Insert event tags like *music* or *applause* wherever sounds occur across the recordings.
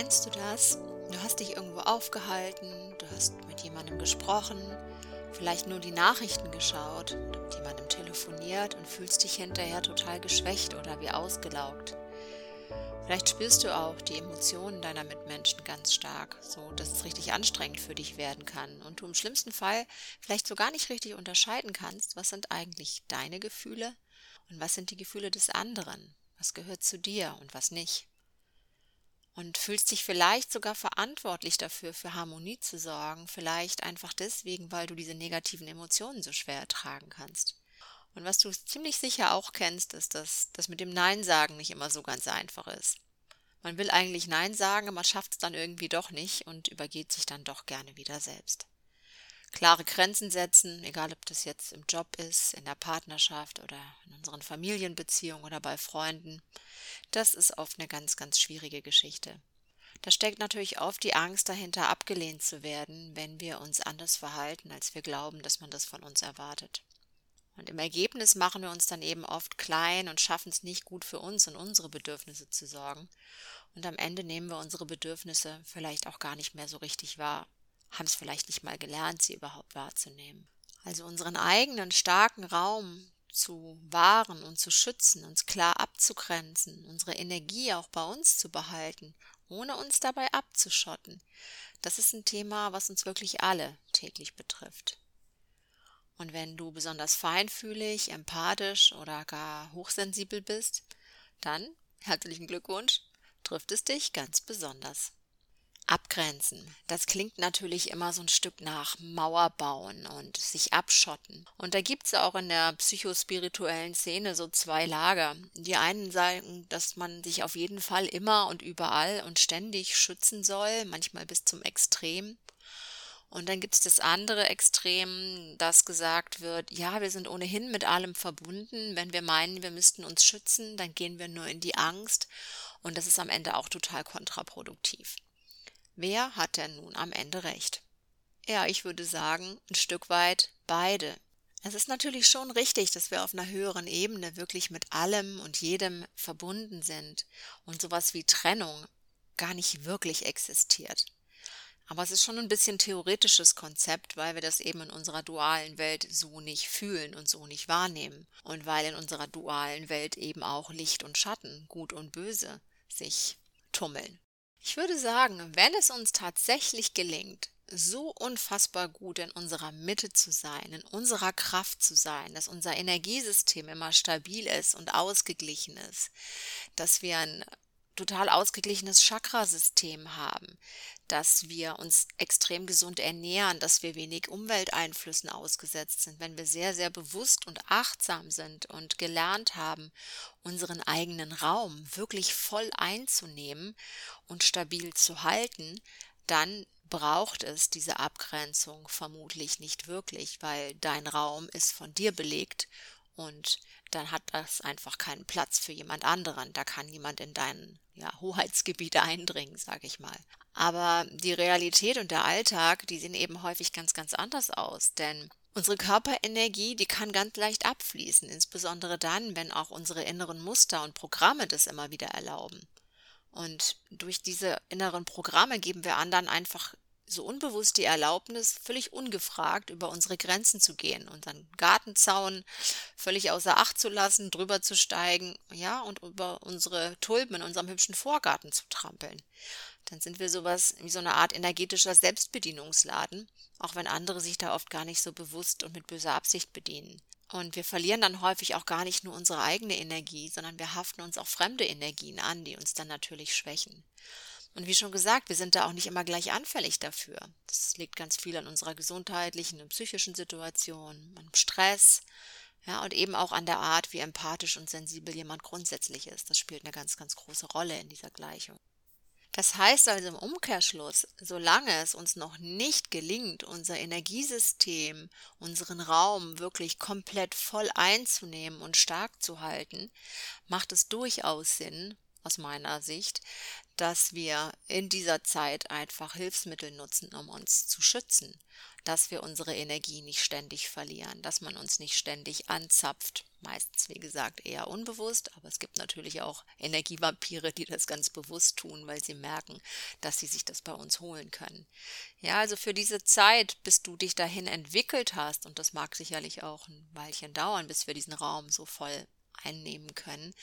Kennst du das? Du hast dich irgendwo aufgehalten, du hast mit jemandem gesprochen, vielleicht nur die Nachrichten geschaut mit jemandem telefoniert und fühlst dich hinterher total geschwächt oder wie ausgelaugt. Vielleicht spürst du auch die Emotionen deiner Mitmenschen ganz stark, so dass es richtig anstrengend für dich werden kann und du im schlimmsten Fall vielleicht so gar nicht richtig unterscheiden kannst, was sind eigentlich deine Gefühle und was sind die Gefühle des anderen, was gehört zu dir und was nicht und fühlst dich vielleicht sogar verantwortlich dafür, für Harmonie zu sorgen, vielleicht einfach deswegen, weil du diese negativen Emotionen so schwer ertragen kannst. Und was du ziemlich sicher auch kennst, ist, dass das mit dem Nein sagen nicht immer so ganz einfach ist. Man will eigentlich Nein sagen, man schafft es dann irgendwie doch nicht und übergeht sich dann doch gerne wieder selbst. Klare Grenzen setzen, egal ob das jetzt im Job ist, in der Partnerschaft oder in unseren Familienbeziehungen oder bei Freunden, das ist oft eine ganz, ganz schwierige Geschichte. Da steckt natürlich oft die Angst dahinter, abgelehnt zu werden, wenn wir uns anders verhalten, als wir glauben, dass man das von uns erwartet. Und im Ergebnis machen wir uns dann eben oft klein und schaffen es nicht gut für uns und unsere Bedürfnisse zu sorgen. Und am Ende nehmen wir unsere Bedürfnisse vielleicht auch gar nicht mehr so richtig wahr, haben es vielleicht nicht mal gelernt, sie überhaupt wahrzunehmen. Also unseren eigenen starken Raum zu wahren und zu schützen, uns klar abzugrenzen, unsere Energie auch bei uns zu behalten, ohne uns dabei abzuschotten. Das ist ein Thema, was uns wirklich alle täglich betrifft. Und wenn du besonders feinfühlig, empathisch oder gar hochsensibel bist, dann herzlichen Glückwunsch, trifft es dich ganz besonders. Abgrenzen. Das klingt natürlich immer so ein Stück nach Mauer bauen und sich abschotten. Und da gibt's auch in der psychospirituellen Szene so zwei Lager. Die einen sagen, dass man sich auf jeden Fall immer und überall und ständig schützen soll, manchmal bis zum Extrem. Und dann gibt's das andere Extrem, dass gesagt wird, ja, wir sind ohnehin mit allem verbunden. Wenn wir meinen, wir müssten uns schützen, dann gehen wir nur in die Angst. Und das ist am Ende auch total kontraproduktiv. Wer hat denn nun am Ende recht? Ja, ich würde sagen, ein Stück weit beide. Es ist natürlich schon richtig, dass wir auf einer höheren Ebene wirklich mit allem und jedem verbunden sind und sowas wie Trennung gar nicht wirklich existiert. Aber es ist schon ein bisschen theoretisches Konzept, weil wir das eben in unserer dualen Welt so nicht fühlen und so nicht wahrnehmen. Und weil in unserer dualen Welt eben auch Licht und Schatten, Gut und Böse sich tummeln. Ich würde sagen, wenn es uns tatsächlich gelingt, so unfassbar gut in unserer Mitte zu sein, in unserer Kraft zu sein, dass unser Energiesystem immer stabil ist und ausgeglichen ist, dass wir ein total ausgeglichenes Chakrasystem haben, dass wir uns extrem gesund ernähren, dass wir wenig Umwelteinflüssen ausgesetzt sind, wenn wir sehr, sehr bewusst und achtsam sind und gelernt haben, unseren eigenen Raum wirklich voll einzunehmen und stabil zu halten, dann braucht es diese Abgrenzung vermutlich nicht wirklich, weil dein Raum ist von dir belegt und dann hat das einfach keinen Platz für jemand anderen. Da kann niemand in dein ja, Hoheitsgebiet eindringen, sage ich mal. Aber die Realität und der Alltag, die sehen eben häufig ganz, ganz anders aus. Denn unsere Körperenergie, die kann ganz leicht abfließen, insbesondere dann, wenn auch unsere inneren Muster und Programme das immer wieder erlauben. Und durch diese inneren Programme geben wir anderen einfach so unbewusst die Erlaubnis, völlig ungefragt über unsere Grenzen zu gehen, unseren Gartenzaun völlig außer Acht zu lassen, drüber zu steigen, ja, und über unsere Tulpen in unserem hübschen Vorgarten zu trampeln. Dann sind wir sowas wie so eine Art energetischer Selbstbedienungsladen, auch wenn andere sich da oft gar nicht so bewusst und mit böser Absicht bedienen. Und wir verlieren dann häufig auch gar nicht nur unsere eigene Energie, sondern wir haften uns auch fremde Energien an, die uns dann natürlich schwächen. Und wie schon gesagt, wir sind da auch nicht immer gleich anfällig dafür. Das liegt ganz viel an unserer gesundheitlichen und psychischen Situation, am Stress, ja, und eben auch an der Art, wie empathisch und sensibel jemand grundsätzlich ist. Das spielt eine ganz, ganz große Rolle in dieser Gleichung. Das heißt also im Umkehrschluss, solange es uns noch nicht gelingt, unser Energiesystem, unseren Raum wirklich komplett voll einzunehmen und stark zu halten, macht es durchaus Sinn, aus meiner Sicht, dass wir in dieser Zeit einfach Hilfsmittel nutzen, um uns zu schützen, dass wir unsere Energie nicht ständig verlieren, dass man uns nicht ständig anzapft. Meistens, wie gesagt, eher unbewusst, aber es gibt natürlich auch Energievampire, die das ganz bewusst tun, weil sie merken, dass sie sich das bei uns holen können. Ja, also für diese Zeit, bis du dich dahin entwickelt hast, und das mag sicherlich auch ein Weilchen dauern, bis wir diesen Raum so voll einnehmen können,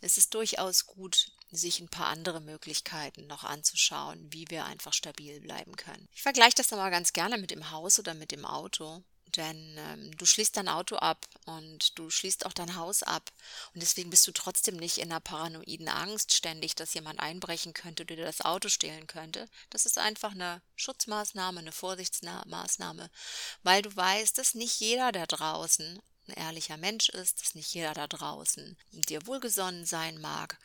es ist durchaus gut, sich ein paar andere Möglichkeiten noch anzuschauen, wie wir einfach stabil bleiben können. Ich vergleiche das aber ganz gerne mit dem Haus oder mit dem Auto. Denn ähm, du schließt dein Auto ab und du schließt auch dein Haus ab. Und deswegen bist du trotzdem nicht in einer paranoiden Angst ständig, dass jemand einbrechen könnte oder dir das Auto stehlen könnte. Das ist einfach eine Schutzmaßnahme, eine Vorsichtsmaßnahme, weil du weißt, dass nicht jeder da draußen ein ehrlicher Mensch ist, dass nicht jeder da draußen dir wohlgesonnen sein mag.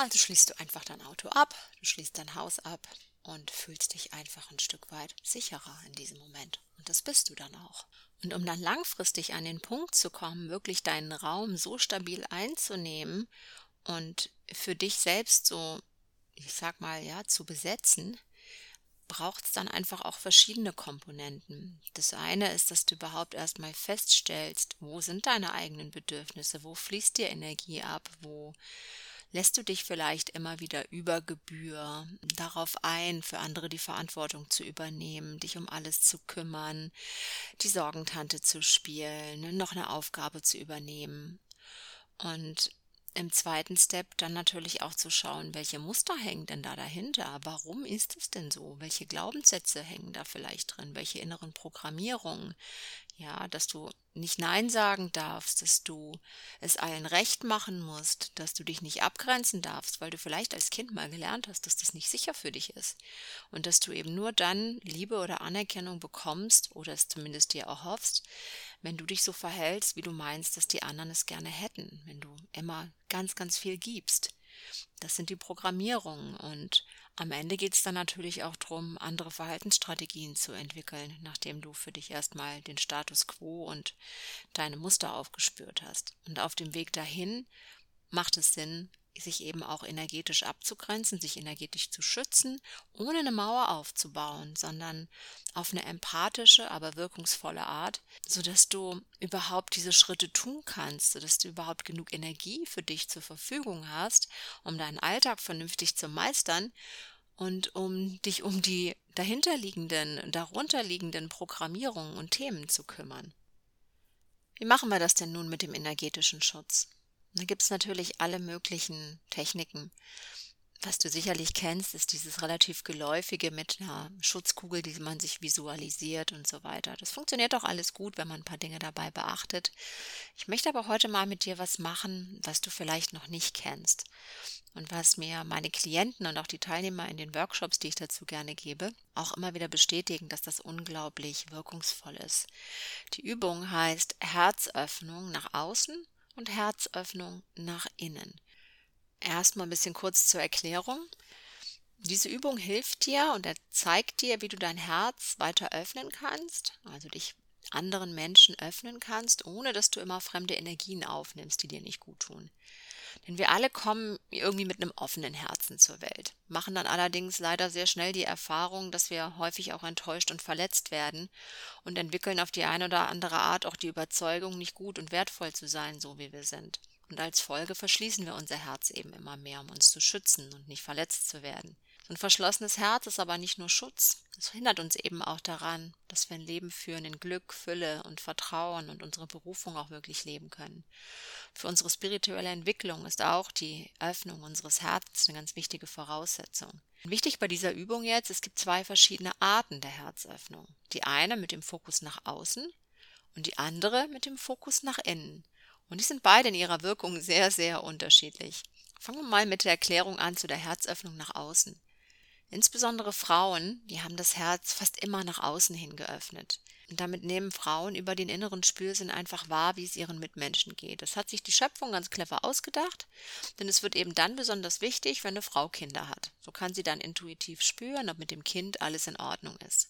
Also schließt du einfach dein Auto ab, du schließt dein Haus ab und fühlst dich einfach ein Stück weit sicherer in diesem Moment. Und das bist du dann auch. Und um dann langfristig an den Punkt zu kommen, wirklich deinen Raum so stabil einzunehmen und für dich selbst so, ich sag mal, ja, zu besetzen, braucht es dann einfach auch verschiedene Komponenten. Das eine ist, dass du überhaupt erstmal feststellst, wo sind deine eigenen Bedürfnisse, wo fließt dir Energie ab, wo lässt du dich vielleicht immer wieder über Gebühr darauf ein, für andere die Verantwortung zu übernehmen, dich um alles zu kümmern, die Sorgentante zu spielen, noch eine Aufgabe zu übernehmen. Und im zweiten Step dann natürlich auch zu schauen, welche Muster hängen denn da dahinter? Warum ist es denn so? Welche Glaubenssätze hängen da vielleicht drin? Welche inneren Programmierungen? Ja, dass du nicht Nein sagen darfst, dass du es allen recht machen musst, dass du dich nicht abgrenzen darfst, weil du vielleicht als Kind mal gelernt hast, dass das nicht sicher für dich ist und dass du eben nur dann Liebe oder Anerkennung bekommst oder es zumindest dir auch hoffst, wenn du dich so verhältst, wie du meinst, dass die anderen es gerne hätten, wenn du immer ganz, ganz viel gibst. Das sind die Programmierungen und am Ende geht es dann natürlich auch darum, andere Verhaltensstrategien zu entwickeln, nachdem du für dich erstmal den Status quo und deine Muster aufgespürt hast. Und auf dem Weg dahin macht es Sinn, sich eben auch energetisch abzugrenzen, sich energetisch zu schützen, ohne eine Mauer aufzubauen, sondern auf eine empathische, aber wirkungsvolle Art, sodass du überhaupt diese Schritte tun kannst, sodass du überhaupt genug Energie für dich zur Verfügung hast, um deinen Alltag vernünftig zu meistern und um dich um die dahinterliegenden, darunterliegenden Programmierungen und Themen zu kümmern. Wie machen wir das denn nun mit dem energetischen Schutz? Da gibt es natürlich alle möglichen Techniken. Was du sicherlich kennst, ist dieses relativ geläufige mit einer Schutzkugel, die man sich visualisiert und so weiter. Das funktioniert auch alles gut, wenn man ein paar Dinge dabei beachtet. Ich möchte aber heute mal mit dir was machen, was du vielleicht noch nicht kennst und was mir meine Klienten und auch die Teilnehmer in den Workshops, die ich dazu gerne gebe, auch immer wieder bestätigen, dass das unglaublich wirkungsvoll ist. Die Übung heißt Herzöffnung nach außen und Herzöffnung nach innen. Erstmal ein bisschen kurz zur Erklärung. Diese Übung hilft dir und er zeigt dir, wie du dein Herz weiter öffnen kannst, also dich anderen Menschen öffnen kannst, ohne dass du immer fremde Energien aufnimmst, die dir nicht gut tun. Denn wir alle kommen irgendwie mit einem offenen Herzen zur Welt, machen dann allerdings leider sehr schnell die Erfahrung, dass wir häufig auch enttäuscht und verletzt werden und entwickeln auf die eine oder andere Art auch die Überzeugung, nicht gut und wertvoll zu sein, so wie wir sind. Und als Folge verschließen wir unser Herz eben immer mehr, um uns zu schützen und nicht verletzt zu werden. Ein verschlossenes Herz ist aber nicht nur Schutz, es hindert uns eben auch daran, dass wir ein Leben führen in Glück, Fülle und Vertrauen und unsere Berufung auch wirklich leben können. Für unsere spirituelle Entwicklung ist auch die Öffnung unseres Herzens eine ganz wichtige Voraussetzung. Wichtig bei dieser Übung jetzt, es gibt zwei verschiedene Arten der Herzöffnung. Die eine mit dem Fokus nach außen und die andere mit dem Fokus nach innen. Und die sind beide in ihrer Wirkung sehr, sehr unterschiedlich. Fangen wir mal mit der Erklärung an zu der Herzöffnung nach außen. Insbesondere Frauen, die haben das Herz fast immer nach außen hin geöffnet. Und damit nehmen Frauen über den inneren Spürsinn einfach wahr, wie es ihren Mitmenschen geht. Das hat sich die Schöpfung ganz clever ausgedacht, denn es wird eben dann besonders wichtig, wenn eine Frau Kinder hat. So kann sie dann intuitiv spüren, ob mit dem Kind alles in Ordnung ist.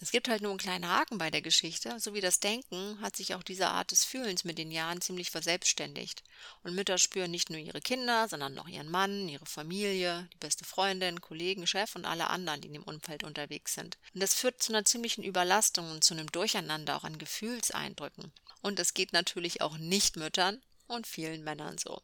Es gibt halt nur einen kleinen Haken bei der Geschichte. So wie das Denken hat sich auch diese Art des Fühlens mit den Jahren ziemlich verselbstständigt. Und Mütter spüren nicht nur ihre Kinder, sondern noch ihren Mann, ihre Familie, die beste Freundin, Kollegen, Chef und alle anderen, die in dem Umfeld unterwegs sind. Und das führt zu einer ziemlichen Überlastung und zu einem Durcheinander auch an Gefühlseindrücken. Und es geht natürlich auch Nicht-Müttern und vielen Männern so.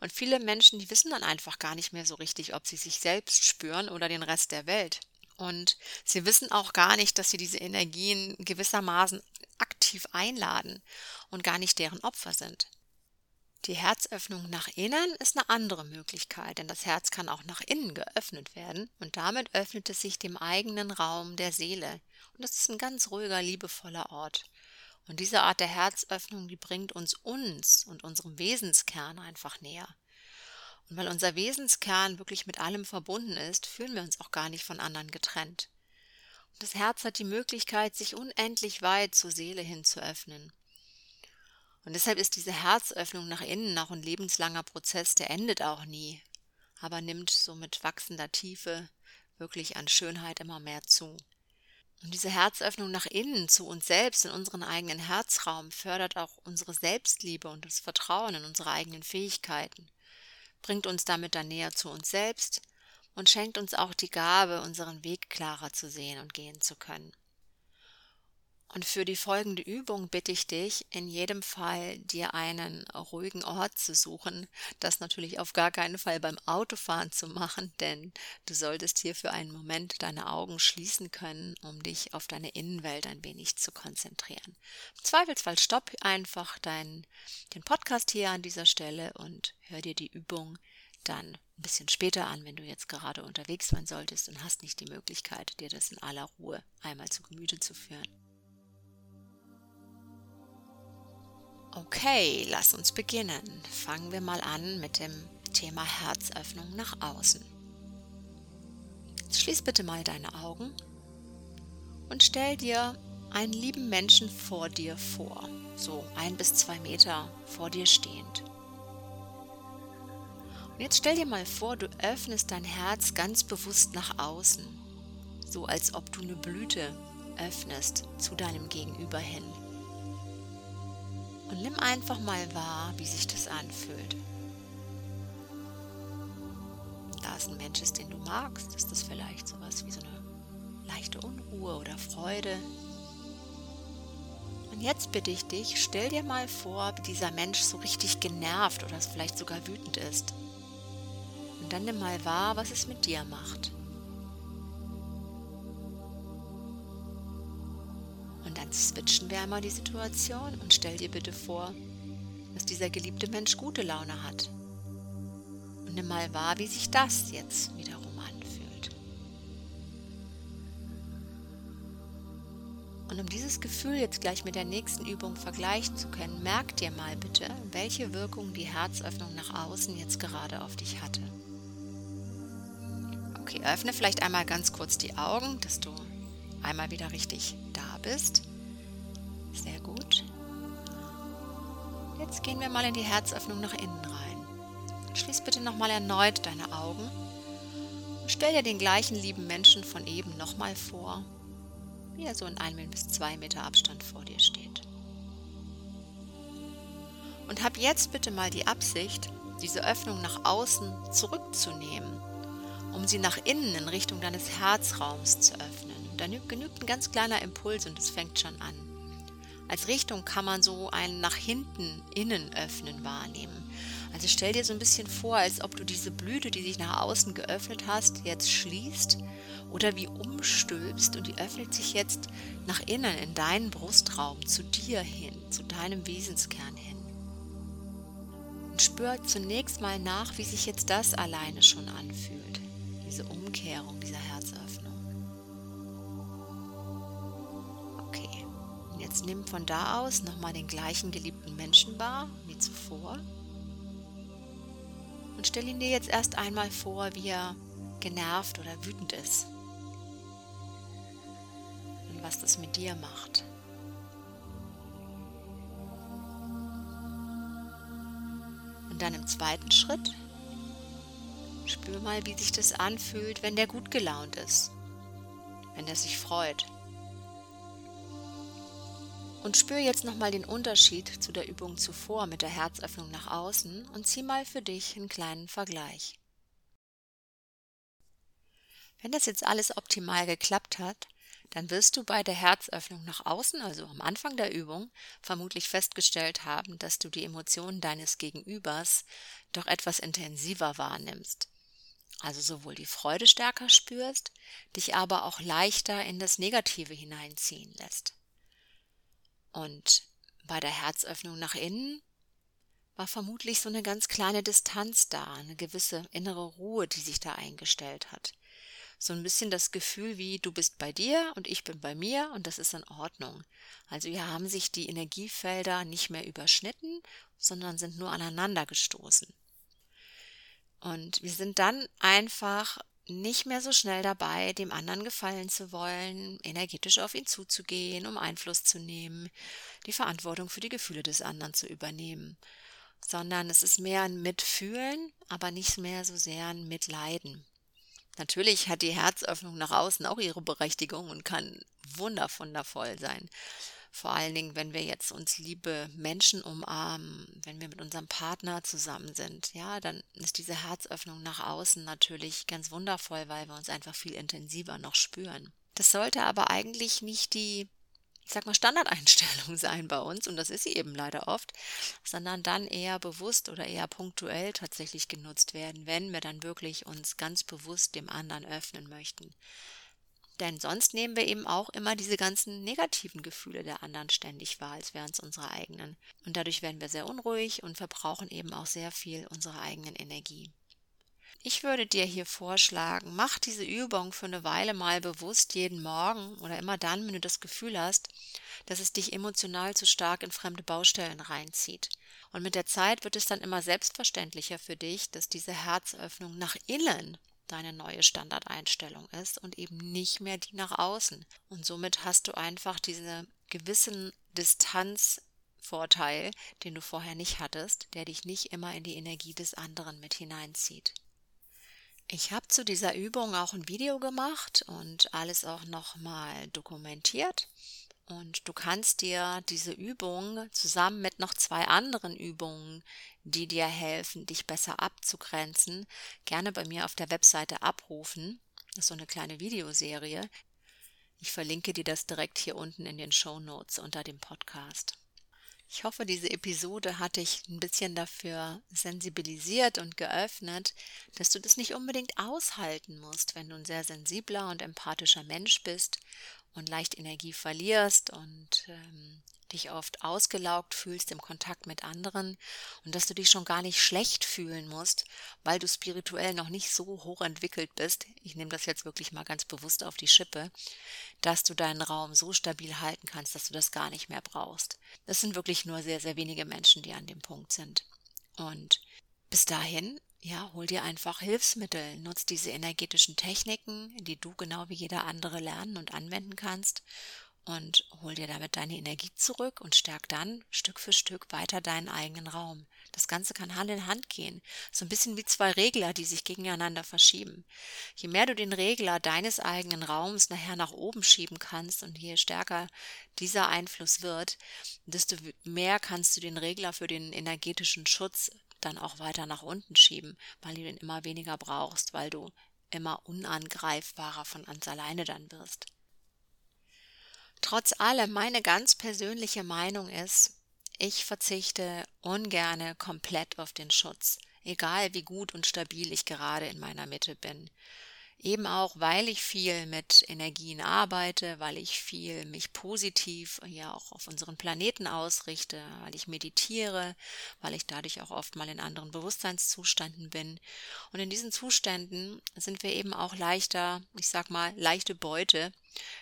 Und viele Menschen, die wissen dann einfach gar nicht mehr so richtig, ob sie sich selbst spüren oder den Rest der Welt. Und sie wissen auch gar nicht, dass sie diese Energien gewissermaßen aktiv einladen und gar nicht deren Opfer sind. Die Herzöffnung nach innen ist eine andere Möglichkeit, denn das Herz kann auch nach innen geöffnet werden und damit öffnet es sich dem eigenen Raum der Seele. Und das ist ein ganz ruhiger, liebevoller Ort. Und diese Art der Herzöffnung, die bringt uns uns und unserem Wesenskern einfach näher. Und weil unser Wesenskern wirklich mit allem verbunden ist, fühlen wir uns auch gar nicht von anderen getrennt. Und das Herz hat die Möglichkeit, sich unendlich weit zur Seele hin zu öffnen. Und deshalb ist diese Herzöffnung nach innen auch ein lebenslanger Prozess, der endet auch nie, aber nimmt so mit wachsender Tiefe wirklich an Schönheit immer mehr zu. Und diese Herzöffnung nach innen zu uns selbst, in unseren eigenen Herzraum, fördert auch unsere Selbstliebe und das Vertrauen in unsere eigenen Fähigkeiten bringt uns damit dann näher zu uns selbst und schenkt uns auch die Gabe, unseren Weg klarer zu sehen und gehen zu können. Und für die folgende Übung bitte ich dich, in jedem Fall dir einen ruhigen Ort zu suchen, das natürlich auf gar keinen Fall beim Autofahren zu machen, denn du solltest hier für einen Moment deine Augen schließen können, um dich auf deine Innenwelt ein wenig zu konzentrieren. Im Zweifelsfall stopp einfach deinen, den Podcast hier an dieser Stelle und hör dir die Übung dann ein bisschen später an, wenn du jetzt gerade unterwegs sein solltest und hast nicht die Möglichkeit, dir das in aller Ruhe einmal zu Gemüte zu führen. Okay, lass uns beginnen. Fangen wir mal an mit dem Thema Herzöffnung nach außen. Schließ bitte mal deine Augen und stell dir einen lieben Menschen vor dir vor, so ein bis zwei Meter vor dir stehend. Und jetzt stell dir mal vor, du öffnest dein Herz ganz bewusst nach außen, so als ob du eine Blüte öffnest zu deinem Gegenüber hin. Und nimm einfach mal wahr, wie sich das anfühlt. Da es ein Mensch ist, den du magst, ist das vielleicht sowas wie so eine leichte Unruhe oder Freude. Und jetzt bitte ich dich, stell dir mal vor, wie dieser Mensch so richtig genervt oder vielleicht sogar wütend ist. Und dann nimm mal wahr, was es mit dir macht. Switchen wir einmal die Situation und stell dir bitte vor, dass dieser geliebte Mensch gute Laune hat. Und nimm mal wahr, wie sich das jetzt wiederum anfühlt. Und um dieses Gefühl jetzt gleich mit der nächsten Übung vergleichen zu können, merk dir mal bitte, welche Wirkung die Herzöffnung nach außen jetzt gerade auf dich hatte. Okay, öffne vielleicht einmal ganz kurz die Augen, dass du einmal wieder richtig da bist. Sehr gut. Jetzt gehen wir mal in die Herzöffnung nach innen rein. Schließ bitte nochmal erneut deine Augen und stell dir den gleichen lieben Menschen von eben nochmal vor, wie er so in einem bis zwei Meter Abstand vor dir steht. Und hab jetzt bitte mal die Absicht, diese Öffnung nach außen zurückzunehmen, um sie nach innen in Richtung deines Herzraums zu öffnen. Dann genügt ein ganz kleiner Impuls und es fängt schon an. Als Richtung kann man so ein nach hinten innen öffnen wahrnehmen. Also stell dir so ein bisschen vor, als ob du diese Blüte, die sich nach außen geöffnet hast, jetzt schließt oder wie umstülpst und die öffnet sich jetzt nach innen in deinen Brustraum, zu dir hin, zu deinem Wesenskern hin. Und spür zunächst mal nach, wie sich jetzt das alleine schon anfühlt, diese Umkehrung, dieser Herzöffnung. Nimm von da aus nochmal den gleichen geliebten Menschen wahr wie zuvor. Und stell ihn dir jetzt erst einmal vor, wie er genervt oder wütend ist. Und was das mit dir macht. Und dann im zweiten Schritt spür mal, wie sich das anfühlt, wenn der gut gelaunt ist, wenn er sich freut Und spür jetzt nochmal den Unterschied zu der Übung zuvor mit der Herzöffnung nach außen und zieh mal für dich einen kleinen Vergleich. Wenn das jetzt alles optimal geklappt hat, dann wirst du bei der Herzöffnung nach außen, also am Anfang der Übung, vermutlich festgestellt haben, dass du die Emotionen deines Gegenübers doch etwas intensiver wahrnimmst. Also sowohl die Freude stärker spürst, dich aber auch leichter in das Negative hineinziehen lässt. Und bei der Herzöffnung nach innen war vermutlich so eine ganz kleine Distanz da, eine gewisse innere Ruhe, die sich da eingestellt hat so ein bisschen das Gefühl wie du bist bei dir und ich bin bei mir und das ist in Ordnung. Also hier haben sich die Energiefelder nicht mehr überschnitten, sondern sind nur aneinander gestoßen. Und wir sind dann einfach nicht mehr so schnell dabei, dem anderen gefallen zu wollen, energetisch auf ihn zuzugehen, um Einfluss zu nehmen, die Verantwortung für die Gefühle des anderen zu übernehmen, sondern es ist mehr ein Mitfühlen, aber nicht mehr so sehr ein Mitleiden. Natürlich hat die Herzöffnung nach außen auch ihre Berechtigung und kann wundervoll sein. Vor allen Dingen, wenn wir jetzt uns liebe Menschen umarmen, wenn wir mit unserem Partner zusammen sind, ja, dann ist diese Herzöffnung nach außen natürlich ganz wundervoll, weil wir uns einfach viel intensiver noch spüren. Das sollte aber eigentlich nicht die ich sag mal, Standardeinstellung *laughs* sein bei uns, und das ist sie eben leider oft, sondern dann eher bewusst oder eher punktuell tatsächlich genutzt werden, wenn wir dann wirklich uns ganz bewusst dem anderen öffnen möchten. Denn sonst nehmen wir eben auch immer diese ganzen negativen Gefühle der anderen ständig wahr, als wären es unsere eigenen. Und dadurch werden wir sehr unruhig und verbrauchen eben auch sehr viel unserer eigenen Energie. Ich würde dir hier vorschlagen, mach diese Übung für eine Weile mal bewusst jeden Morgen oder immer dann, wenn du das Gefühl hast, dass es dich emotional zu stark in fremde Baustellen reinzieht. Und mit der Zeit wird es dann immer selbstverständlicher für dich, dass diese Herzöffnung nach innen deine neue Standardeinstellung ist und eben nicht mehr die nach außen. Und somit hast du einfach diesen gewissen Distanzvorteil, den du vorher nicht hattest, der dich nicht immer in die Energie des anderen mit hineinzieht. Ich habe zu dieser Übung auch ein Video gemacht und alles auch nochmal dokumentiert. Und du kannst dir diese Übung zusammen mit noch zwei anderen Übungen, die dir helfen, dich besser abzugrenzen, gerne bei mir auf der Webseite abrufen. Das ist so eine kleine Videoserie. Ich verlinke dir das direkt hier unten in den Show Notes unter dem Podcast. Ich hoffe, diese Episode hat dich ein bisschen dafür sensibilisiert und geöffnet, dass du das nicht unbedingt aushalten musst, wenn du ein sehr sensibler und empathischer Mensch bist und leicht Energie verlierst und ähm, dich oft ausgelaugt fühlst im Kontakt mit anderen und dass du dich schon gar nicht schlecht fühlen musst, weil du spirituell noch nicht so hoch entwickelt bist. Ich nehme das jetzt wirklich mal ganz bewusst auf die Schippe, dass du deinen Raum so stabil halten kannst, dass du das gar nicht mehr brauchst. Das sind wirklich nur sehr, sehr wenige Menschen, die an dem Punkt sind. Und bis dahin ja, hol dir einfach Hilfsmittel, nutz diese energetischen Techniken, die du genau wie jeder andere lernen und anwenden kannst und hol dir damit deine Energie zurück und stärk dann Stück für Stück weiter deinen eigenen Raum. Das Ganze kann Hand in Hand gehen, so ein bisschen wie zwei Regler, die sich gegeneinander verschieben. Je mehr du den Regler deines eigenen Raums nachher nach oben schieben kannst und je stärker dieser Einfluss wird, desto mehr kannst du den Regler für den energetischen Schutz dann auch weiter nach unten schieben, weil du den immer weniger brauchst, weil du immer unangreifbarer von ganz alleine dann wirst. Trotz allem, meine ganz persönliche Meinung ist, ich verzichte ungerne komplett auf den Schutz, egal wie gut und stabil ich gerade in meiner Mitte bin. Eben auch, weil ich viel mit Energien arbeite, weil ich viel mich positiv ja auch auf unseren Planeten ausrichte, weil ich meditiere, weil ich dadurch auch oft mal in anderen Bewusstseinszuständen bin. Und in diesen Zuständen sind wir eben auch leichter, ich sag mal, leichte Beute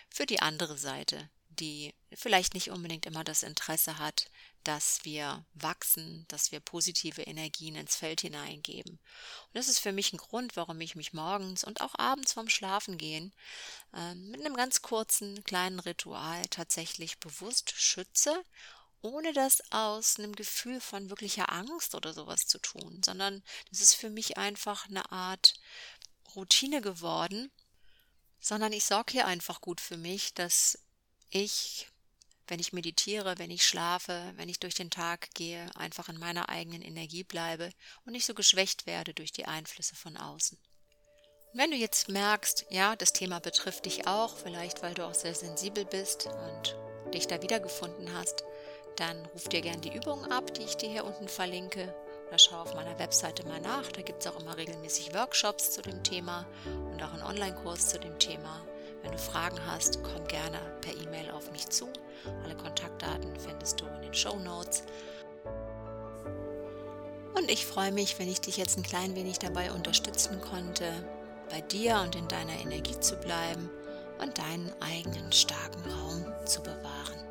für die andere Seite, die vielleicht nicht unbedingt immer das Interesse hat, dass wir wachsen, dass wir positive Energien ins Feld hineingeben. Und das ist für mich ein Grund, warum ich mich morgens und auch abends vorm Schlafengehen äh, mit einem ganz kurzen kleinen Ritual tatsächlich bewusst schütze, ohne das aus einem Gefühl von wirklicher Angst oder sowas zu tun, sondern das ist für mich einfach eine Art Routine geworden, sondern ich sorge hier einfach gut für mich, dass ich wenn ich meditiere, wenn ich schlafe, wenn ich durch den Tag gehe, einfach in meiner eigenen Energie bleibe und nicht so geschwächt werde durch die Einflüsse von außen. Wenn du jetzt merkst, ja, das Thema betrifft dich auch, vielleicht weil du auch sehr sensibel bist und dich da wiedergefunden hast, dann ruf dir gerne die Übung ab, die ich dir hier unten verlinke. Oder schau auf meiner Webseite mal nach. Da gibt es auch immer regelmäßig Workshops zu dem Thema und auch einen Online-Kurs zu dem Thema. Wenn du Fragen hast, komm gerne per E-Mail auf mich zu. Alle Kontaktdaten findest du in den Show Notes. Und ich freue mich, wenn ich dich jetzt ein klein wenig dabei unterstützen konnte, bei dir und in deiner Energie zu bleiben und deinen eigenen starken Raum zu bewahren.